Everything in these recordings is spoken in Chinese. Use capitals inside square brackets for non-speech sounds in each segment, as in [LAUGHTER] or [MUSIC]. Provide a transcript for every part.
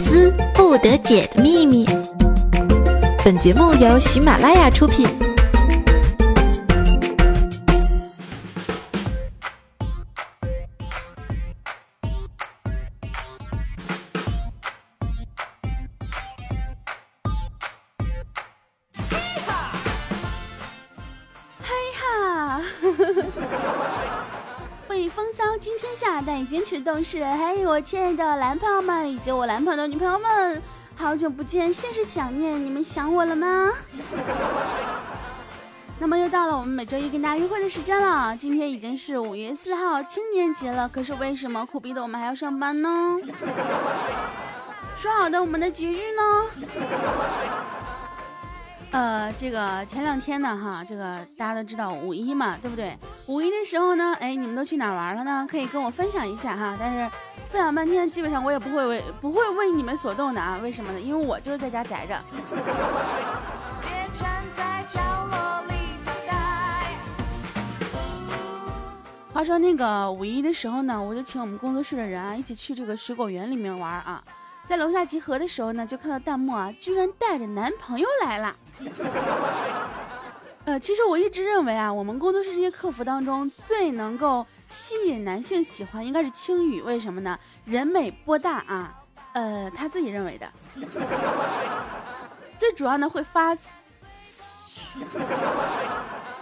思不得解的秘密。本节目由喜马拉雅出品。[LAUGHS] 风骚惊天下，但坚持动势，亲爱的男朋友们以及我男朋友的女朋友们，好久不见，甚是想念，你们想我了吗？[LAUGHS] 那么又到了我们每周一跟大家约会的时间了，今天已经是五月四号，青年节了，可是为什么苦逼的我们还要上班呢？说好的我们的节日呢？呃，这个前两天呢，哈，这个大家都知道五一嘛，对不对？五一的时候呢，哎，你们都去哪玩了呢？可以跟我分享一下哈。但是分享半天，基本上我也不会为不会为你们所动的啊。为什么呢？因为我就是在家宅着。话说那个五一的时候呢，我就请我们工作室的人啊，一起去这个水果园里面玩啊。在楼下集合的时候呢，就看到弹幕啊，居然带着男朋友来了。呃，其实我一直认为啊，我们工作室这些客服当中最能够吸引男性喜欢，应该是青雨。为什么呢？人美波大啊。呃，他自己认为的。最主要呢，会发。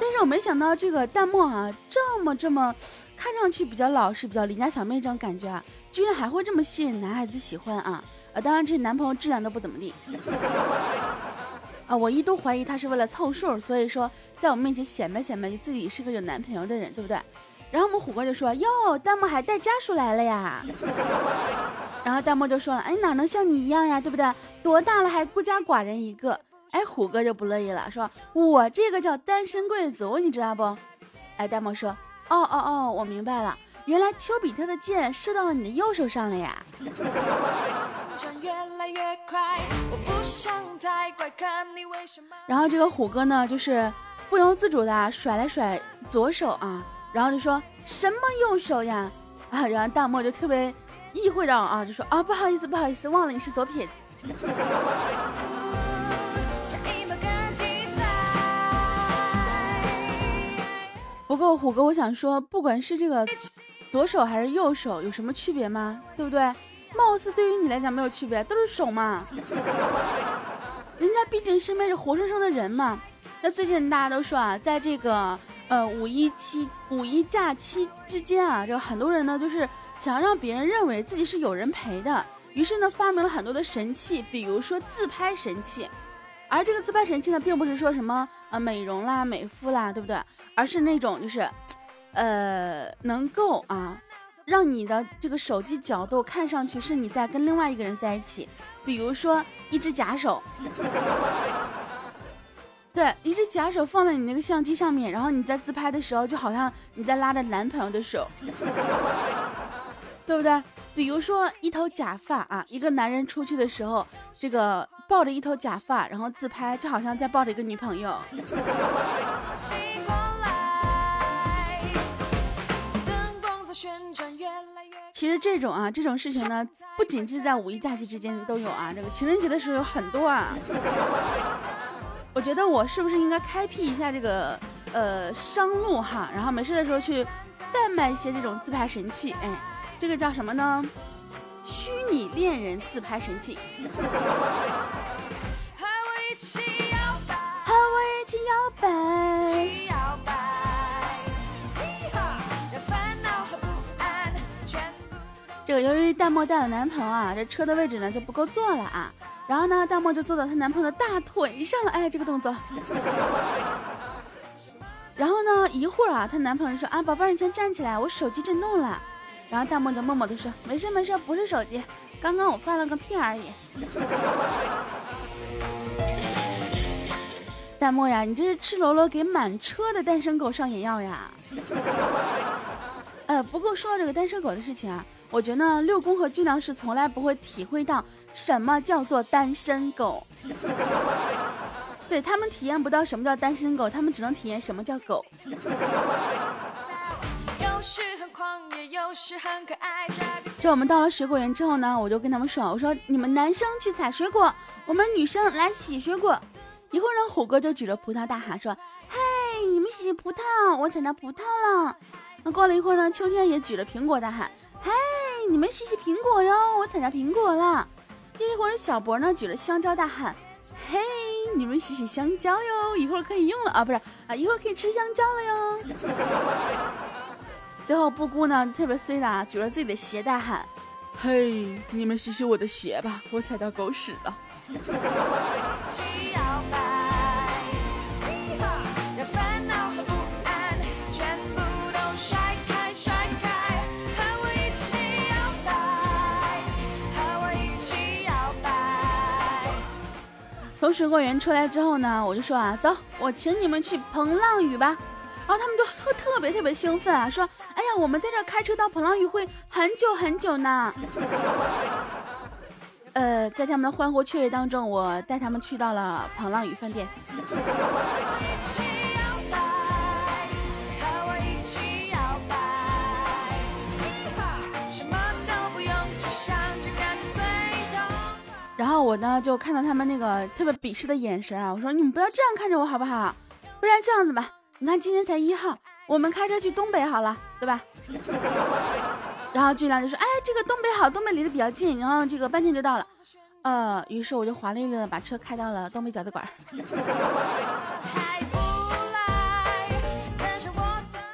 但是我没想到这个弹幕啊，这么这么。看上去比较老实、比较邻家小妹这种感觉啊，居然还会这么吸引男孩子喜欢啊！啊，当然这男朋友质量都不怎么地 [LAUGHS] 啊！我一度怀疑他是为了凑数，所以说在我面前显摆显摆自己是个有男朋友的人，对不对？然后我们虎哥就说：“哟，弹幕还带家属来了呀！” [LAUGHS] 然后弹幕就说了：“哎，哪能像你一样呀，对不对？多大了还孤家寡人一个？”哎，虎哥就不乐意了，说：“我这个叫单身贵族，你知道不？”哎，弹幕说。哦哦哦，我明白了，原来丘比特的箭射到了你的右手上了呀。[LAUGHS] 然后这个虎哥呢，就是不由自主的甩了甩左手啊，然后就说什么右手呀？啊，然后大漠就特别意会到啊，就说啊，不好意思，不好意思，忘了你是左撇子。[LAUGHS] 不过虎哥，我想说，不管是这个左手还是右手，有什么区别吗？对不对？貌似对于你来讲没有区别，都是手嘛。人家毕竟身边是活生生的人嘛。那最近大家都说啊，在这个呃五一期五一假期之间啊，就很多人呢就是想让别人认为自己是有人陪的，于是呢发明了很多的神器，比如说自拍神器。而这个自拍神器呢，并不是说什么呃美容啦、美肤啦，对不对？而是那种就是，呃，能够啊，让你的这个手机角度看上去是你在跟另外一个人在一起。比如说一只假手，对，一只假手放在你那个相机上面，然后你在自拍的时候，就好像你在拉着男朋友的手，对不对？比如说一头假发啊，一个男人出去的时候，这个。抱着一头假发，然后自拍，就好像在抱着一个女朋友。[LAUGHS] 其实这种啊，这种事情呢，不仅是在五一假期之间都有啊，这个情人节的时候有很多啊。我觉得我是不是应该开辟一下这个呃商路哈，然后没事的时候去贩卖一些这种自拍神器？哎，这个叫什么呢？虚拟恋人自拍神器。和我一起摇摆。这个由于淡漠带了男朋友啊，这车的位置呢就不够坐了啊。然后呢，淡漠就坐到她男朋友的大腿上了。哎，这个动作。[LAUGHS] 然后呢，一会儿啊，她男朋友说啊，宝贝儿，你先站起来，我手机震动了。然后弹幕就默默的说：“没事没事，不是手机，刚刚我放了个屁而已。”弹幕呀，你这是赤裸裸给满车的单身狗上眼药呀！[LAUGHS] 呃，不过说到这个单身狗的事情啊，我觉得六宫和俊良是从来不会体会到什么叫做单身狗，对他们体验不到什么叫单身狗，他们只能体验什么叫狗。这我们到了水果园之后呢，我就跟他们说：“我说你们男生去采水果，我们女生来洗水果。”一会儿呢，虎哥就举着葡萄大喊说：“嘿，你们洗洗葡萄，我采到葡萄了。”那过了一会儿呢，秋天也举着苹果大喊：“嘿，你们洗洗苹果哟，我采到苹果了。”一会儿小博呢举着香蕉大喊：“嘿，你们洗洗香蕉哟，一会儿可以用了啊，不是啊，一会儿可以吃香蕉了哟。”最后布姑呢特别衰的啊举着自己的鞋大喊：“嘿，你们洗洗我的鞋吧，我踩到狗屎了。”从水果园出来之后呢，我就说啊，走，我请你们去彭浪屿吧。然后他们都特特别特别兴奋啊，说，我们在这开车到彭浪屿会很久很久呢。[LAUGHS] 呃，在他们的欢呼雀跃当中，我带他们去到了彭浪屿饭店。[LAUGHS] 然后我呢就看到他们那个特别鄙视的眼神啊，我说你们不要这样看着我好不好？不然这样子吧，你看今天才一号，我们开车去东北好了，对吧？[LAUGHS] 然后俊良就说，哎，这个东北好，东北离得比较近，然后这个半天就到了。呃，于是我就华丽丽的把车开到了东北饺子馆。[LAUGHS]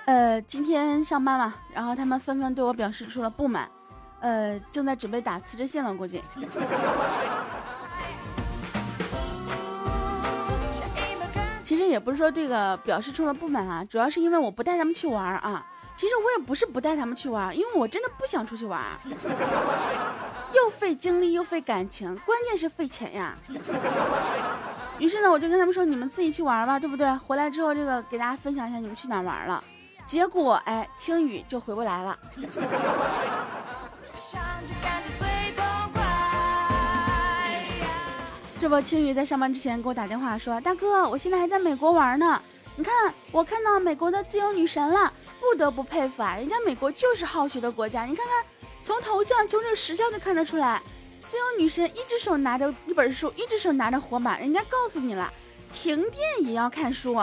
呃，今天上班嘛，然后他们纷纷对我表示出了不满。呃，正在准备打辞职信了，估计。其实也不是说这个表示出了不满啊，主要是因为我不带他们去玩啊。其实我也不是不带他们去玩，因为我真的不想出去玩，又费精力又费感情，关键是费钱呀。于是呢，我就跟他们说，你们自己去玩吧，对不对？回来之后，这个给大家分享一下你们去哪玩了。结果，哎，青雨就回不来了。[LAUGHS] 这不，青雨在上班之前给我打电话说：“大哥，我现在还在美国玩呢。你看，我看到美国的自由女神了，不得不佩服啊！人家美国就是好学的国家。你看看，从头像、从这时效就看得出来，自由女神一只手拿着一本书，一只手拿着火把，人家告诉你了，停电也要看书。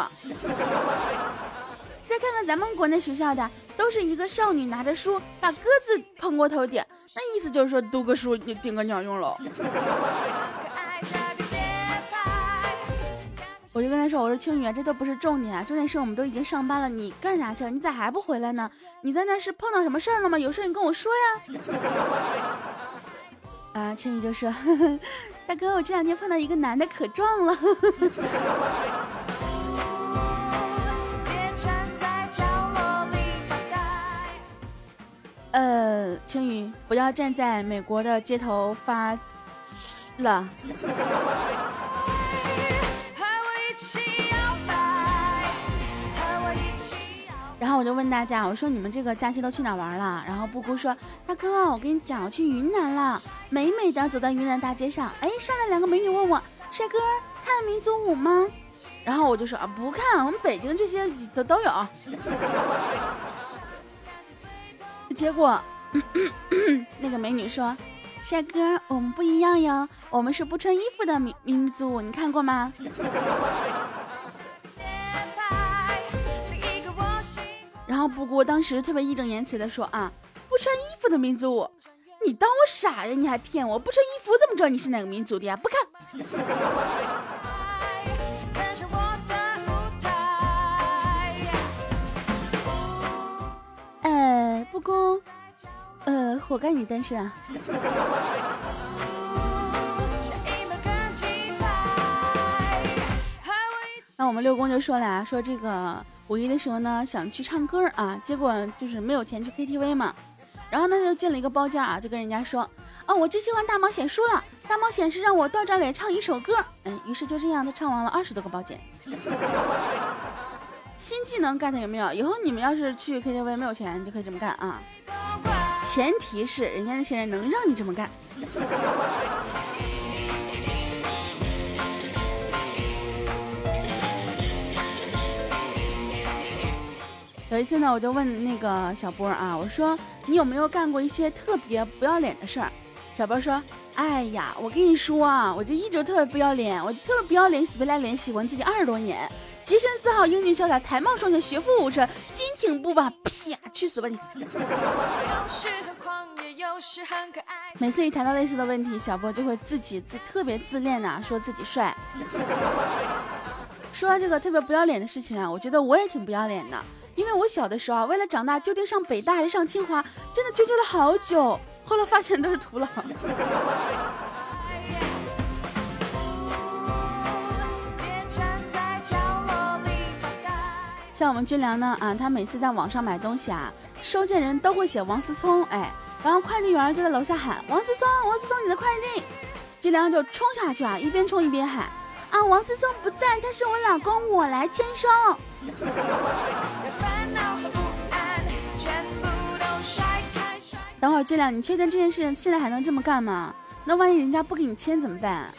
再看看咱们国内学校的，都是一个少女拿着书，把鸽子捧过头顶，那意思就是说，读个书顶个鸟用喽。”我就跟他说：“我说青雨，这都不是重点啊，重点是我们都已经上班了，你干啥去了？你咋还不回来呢？你在那是碰到什么事儿了吗？有事你跟我说呀。[LAUGHS] ”啊，青雨就说：“ [LAUGHS] 大哥，我这两天碰到一个男的，可壮了。[LAUGHS] 呃，青雨，不要站在美国的街头发了。然后我就问大家，我说你们这个假期都去哪玩了？然后布姑说，大哥，我跟你讲，我去云南了，[LAUGHS] 美美的走在云南大街上，哎，上来两个美女问我，帅哥看民族舞吗？然后我就说啊，不看，我们北京这些都都有。[LAUGHS] 结果 [COUGHS] 那个美女说，帅哥，我们不一样哟，我们是不穿衣服的民民族舞，你看过吗？然后布姑当时特别义正言辞的说啊，不穿衣服的民族舞，你当我傻呀？你还骗我？不穿衣服怎么知道你是哪个民族的呀？不看。[LAUGHS] 呃，布姑，呃，活该你单身啊。[LAUGHS] 那我们六公就说了啊，说这个。五一的时候呢，想去唱歌啊，结果就是没有钱去 KTV 嘛，然后呢就进了一个包间啊，就跟人家说，哦，我最喜欢大冒险输了，大冒险是让我到这里唱一首歌，嗯，于是就这样，他唱完了二十多个包间。新技能 get 有没有？以后你们要是去 KTV 没有钱，就可以这么干啊，[LAUGHS] 前提是人家那些人能让你这么干。有一次呢，我就问那个小波啊，我说你有没有干过一些特别不要脸的事儿？小波说，哎呀，我跟你说啊，我就一直特别不要脸，我就特别不要脸，死皮赖脸喜欢自己二十多年，洁身自好，英俊潇洒，才貌双全，学富五车，金挺不拔，啪，去死吧你！每次一谈到类似的问题，小波就会自己自特别自恋的说自己帅。说到这个特别不要脸的事情啊，我觉得我也挺不要脸的，因为我小的时候啊，为了长大究竟上北大还是上清华，真的纠结了好久，后来发现都是徒劳。像我们军良呢，啊，他每次在网上买东西啊，收件人都会写王思聪，哎，然后快递员就在楼下喊王思聪，王思聪你的快递，军良就冲下去啊，一边冲一边喊。啊，王思聪不在，他是我老公，我来签收。等会儿，这俩，你确定这件事现在还能这么干吗？那万一人家不给你签怎么办？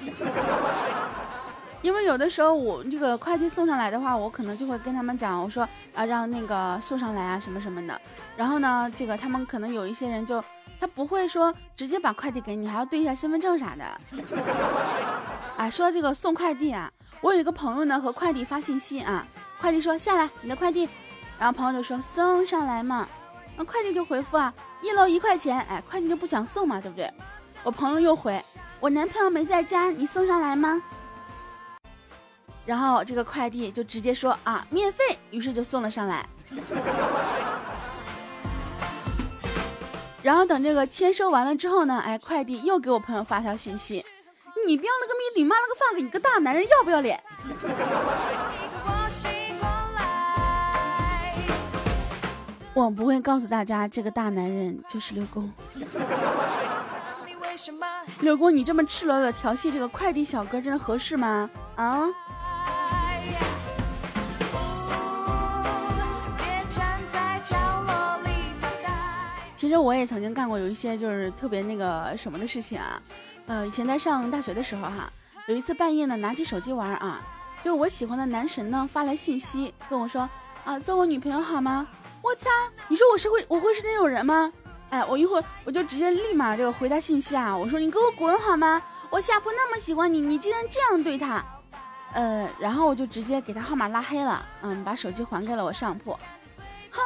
因为有的时候我这个快递送上来的话，我可能就会跟他们讲，我说啊，让那个送上来啊，什么什么的。然后呢，这个他们可能有一些人就。他不会说直接把快递给你，还要对一下身份证啥的。啊，说这个送快递啊，我有一个朋友呢，和快递发信息啊，快递说下来你的快递，然后朋友就说送上来嘛，那快递就回复啊，一楼一块钱，哎，快递就不想送嘛，对不对？我朋友又回，我男朋友没在家，你送上来吗？然后这个快递就直接说啊，免费，于是就送了上来。然后等这个签收完了之后呢，哎，快递又给我朋友发条信息，你标了个谜底，妈了个 fuck，你个大男人要不要脸？我不会告诉大家，这个大男人就是六公。六公，你这么赤裸裸调戏这个快递小哥，真的合适吗？啊？其实我也曾经干过有一些就是特别那个什么的事情啊，呃，以前在上大学的时候哈，有一次半夜呢拿起手机玩啊，就我喜欢的男神呢发来信息跟我说啊，做我女朋友好吗？我操，你说我是会我会是那种人吗？哎，我一会儿我就直接立马这个回他信息啊，我说你给我滚好吗？我下铺那么喜欢你，你竟然这样对他，呃，然后我就直接给他号码拉黑了，嗯，把手机还给了我上铺，哼。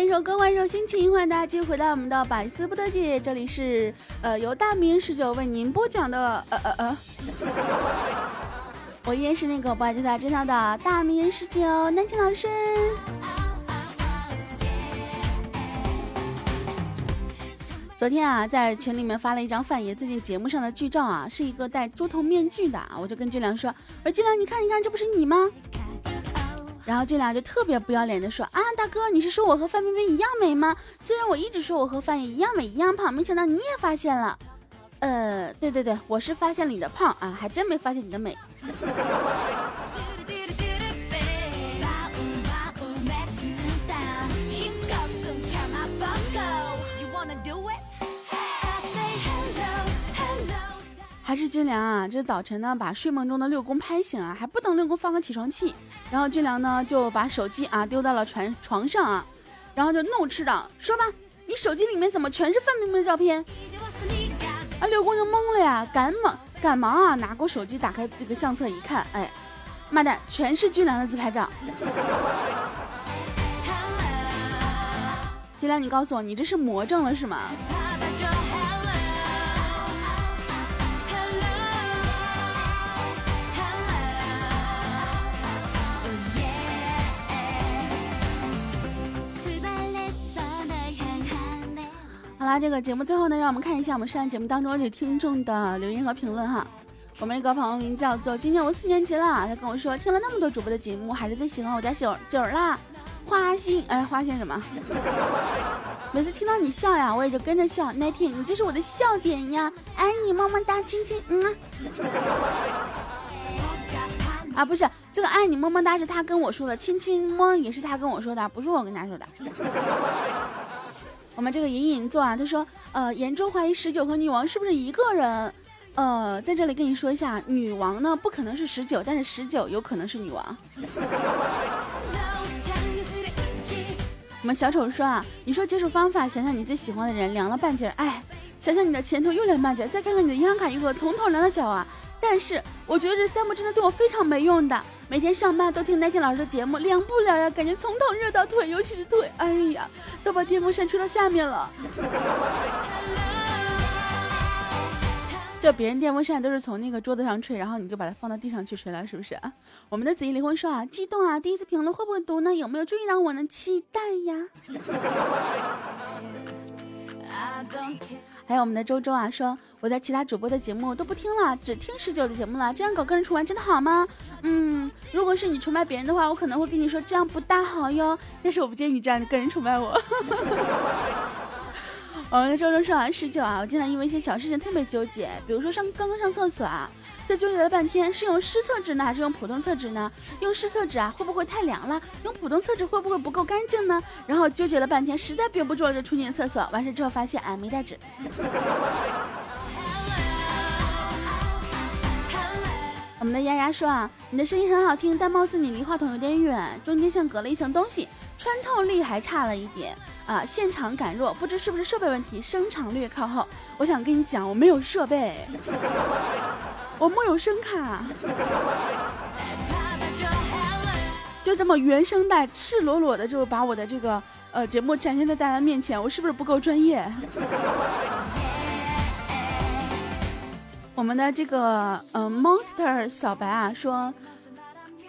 欢迎收歌，欢迎收心情，欢迎大家继续回到我们的百思不得解，这里是呃由大明十九为您播讲的呃呃呃，我依然是那个不爱就在知道的大明十九南青老师。昨天啊，在群里面发了一张范爷最近节目上的剧照啊，是一个戴猪头面具的啊，我就跟俊良说，我说俊良，你看，你看，这不是你吗？然后这俩就特别不要脸的说啊，大哥，你是说我和范冰冰一样美吗？虽然我一直说我和范爷一样美一样胖，没想到你也发现了。呃，对对对，我是发现了你的胖啊，还真没发现你的美。还是军良啊，这早晨呢，把睡梦中的六公拍醒啊，还不等六公放个起床气，然后军良呢就把手机啊丢到了床床上啊，然后就怒斥道：“说吧，你手机里面怎么全是范冰冰的照片？”啊，六公就懵了呀，赶忙赶忙啊拿过手机打开这个相册一看，哎，妈蛋，全是军良的自拍照。[LAUGHS] 军良，你告诉我，你这是魔怔了是吗？啦，这个节目最后呢，让我们看一下我们上一节目当中这听众的留言和评论哈。我们一个朋友名叫做今年我四年级了，他跟我说听了那么多主播的节目，还是最喜欢我家小九啦。花心哎，花心什么？[LAUGHS] 每次听到你笑呀，我也就跟着笑。那天你就是我的笑点呀，爱你么么哒，亲亲，嗯。啊，不是这个爱你么么哒是他跟我说的，亲亲么也是他跟我说的，不是我跟他说的。我们这个隐隐座啊，他说，呃，严重怀疑十九和女王是不是一个人？呃，在这里跟你说一下，女王呢不可能是十九，但是十九有可能是女王。我们小丑说啊，你说解手方法，想想你最喜欢的人凉了半截，哎，想想你的前头又凉半截，再看看你的银行卡余额从头凉到脚啊。但是我觉得这三步真的对我非常没用的，每天上班都听奈天老师的节目，凉不了呀，感觉从头热到腿，尤其是腿，哎呀，都把电风扇吹到下面了。就别人电风扇都是从那个桌子上吹，然后你就把它放到地上去吹了，是不是啊？我们的子怡离婚说啊，激动啊！第一次评论会不会读呢？有没有注意到我呢？期待呀！还有我们的周周啊，说我在其他主播的节目都不听了，只听十九的节目了。这样搞个人崇拜真的好吗？嗯，如果是你崇拜别人的话，我可能会跟你说这样不大好哟。但是我不建议你这样个人崇拜我。[LAUGHS] 我们的周周说完十九啊，我经常因为一些小事情特别纠结，比如说上刚刚上厕所啊，就纠结了半天，是用湿厕纸呢，还是用普通厕纸呢？用湿厕纸啊，会不会太凉了？用普通厕纸会不会不够干净呢？然后纠结了半天，实在憋不住了，就冲进厕所。完事之后发现，哎，没带纸。我们的丫丫说啊，你的声音很好听，但貌似你离话筒有点远，中间像隔了一层东西，穿透力还差了一点啊，现场感弱，不知是不是设备问题，声场略靠后。我想跟你讲，我没有设备，我木有声卡，就这么原声带赤裸裸的就把我的这个呃节目展现在大家面前，我是不是不够专业？我们的这个嗯，Monster 小白啊说，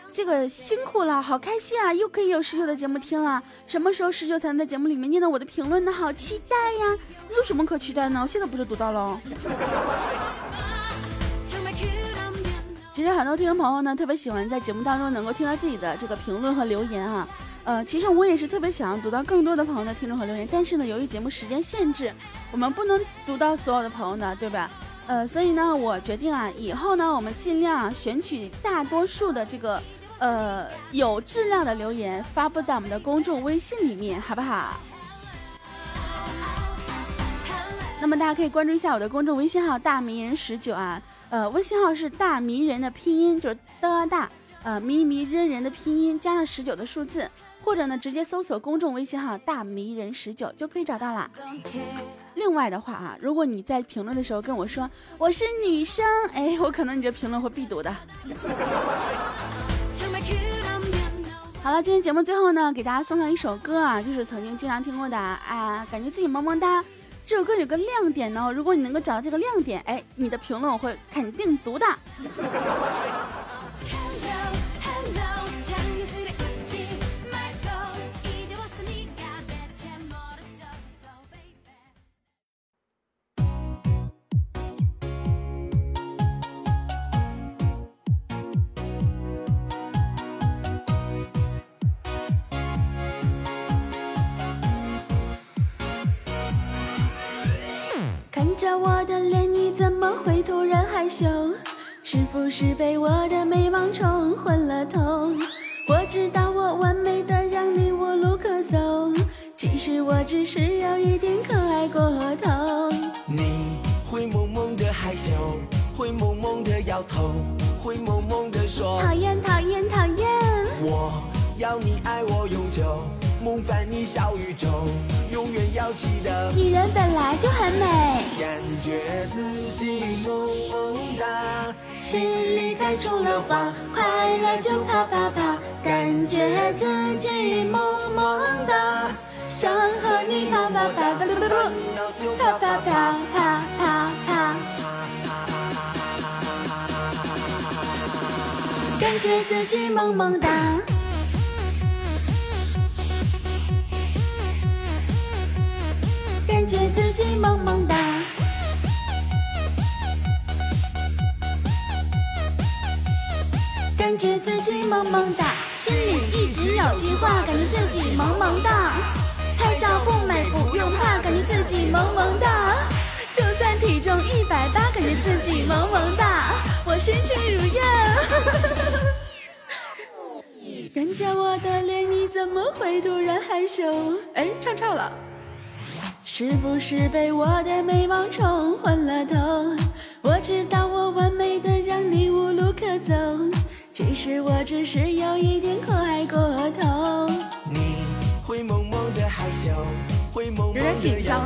这个辛苦了，好开心啊，又可以有十九的节目听了。什么时候十九才能在节目里面念到我的评论呢？好期待呀！有什么可期待呢？我现在不是读到了。其实很多听众朋友呢，特别喜欢在节目当中能够听到自己的这个评论和留言啊。呃，其实我也是特别想要读到更多的朋友的听众和留言，但是呢，由于节目时间限制，我们不能读到所有的朋友的，对吧？呃，所以呢，我决定啊，以后呢，我们尽量选取大多数的这个呃有质量的留言，发布在我们的公众微信里面，好不好？那么大家可以关注一下我的公众微信号“大迷人十九”啊，呃，微信号是大迷人的拼音，就是的大，呃，迷迷人人的拼音加上十九的数字。或者呢，直接搜索公众微信号“大迷人十九”就可以找到了。另外的话啊，如果你在评论的时候跟我说我是女生，哎，我可能你这评论会必读的。好了，今天节目最后呢，给大家送上一首歌啊，就是曾经经常听过的啊，感觉自己萌萌哒。这首歌有个亮点呢，如果你能够找到这个亮点，哎，你的评论我会肯定读的。是不是被我的美梦冲昏了头？我知道我完美的让你无路可走，其实我只是有一点可爱过头。你会萌萌的害羞，会萌萌的摇头，会萌萌的说讨厌讨厌讨厌。我要你爱我永久。梦伴你小宇宙，永远要记得。女人本来就很美，感觉自己萌萌哒，心里开出了花，快乐就啪啪啪，感觉自己萌萌哒，想和你啪啪啪，啪啪啪啪啪啪啪，感觉自己萌萌哒。感觉自己萌萌哒，萌萌哒，心里一直有句话，感觉自己萌萌哒。拍照不美不用怕，感觉自己萌萌哒。就算体重一百八，感觉自己萌萌哒。我身轻如燕。[LAUGHS] 看着我的脸，你怎么会突然害羞？哎，唱唱了。是不是被我的美貌冲昏了头？我知道我完美的让你无路可走，其实我只是有一点可爱过头。你会萌萌的害羞，会萌萌的紧张，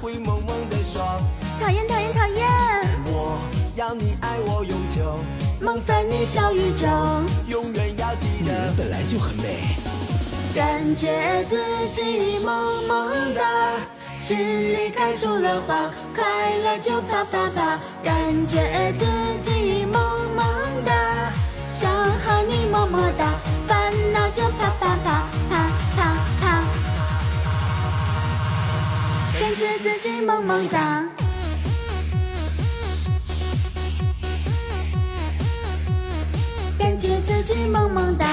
会萌萌的说，讨厌讨厌讨厌。我要你爱我永久，梦翻你小宇宙，永远要记得。女人本来就很美。感觉自己萌萌哒，心里开出了花，快乐就啪啪啪。感觉自己萌萌和你么么哒，烦恼就啪啪啪啪啪啪。感觉自己萌萌哒，感觉自己萌萌哒。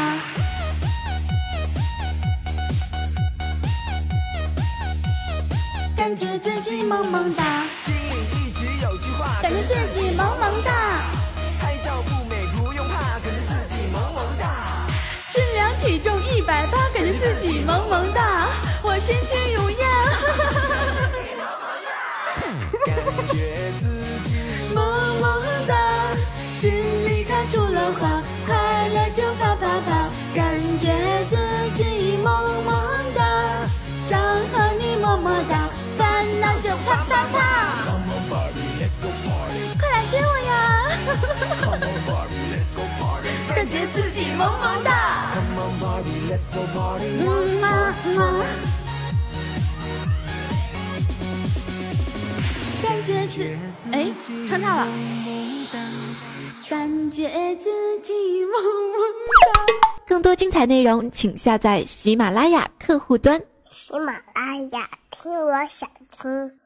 感觉自己萌萌哒，心里一直有句话，感觉自己萌萌哒。体重一百八，感觉自己萌萌哒。我身轻如燕，[LAUGHS] 萌萌哒，心里开出了花，觉自己萌萌哒！嗯嘛嘛！感觉自哎，唱差了。感觉自己萌萌哒。更多精彩内容，请下载喜马拉雅客户端。喜马拉雅，听我想听。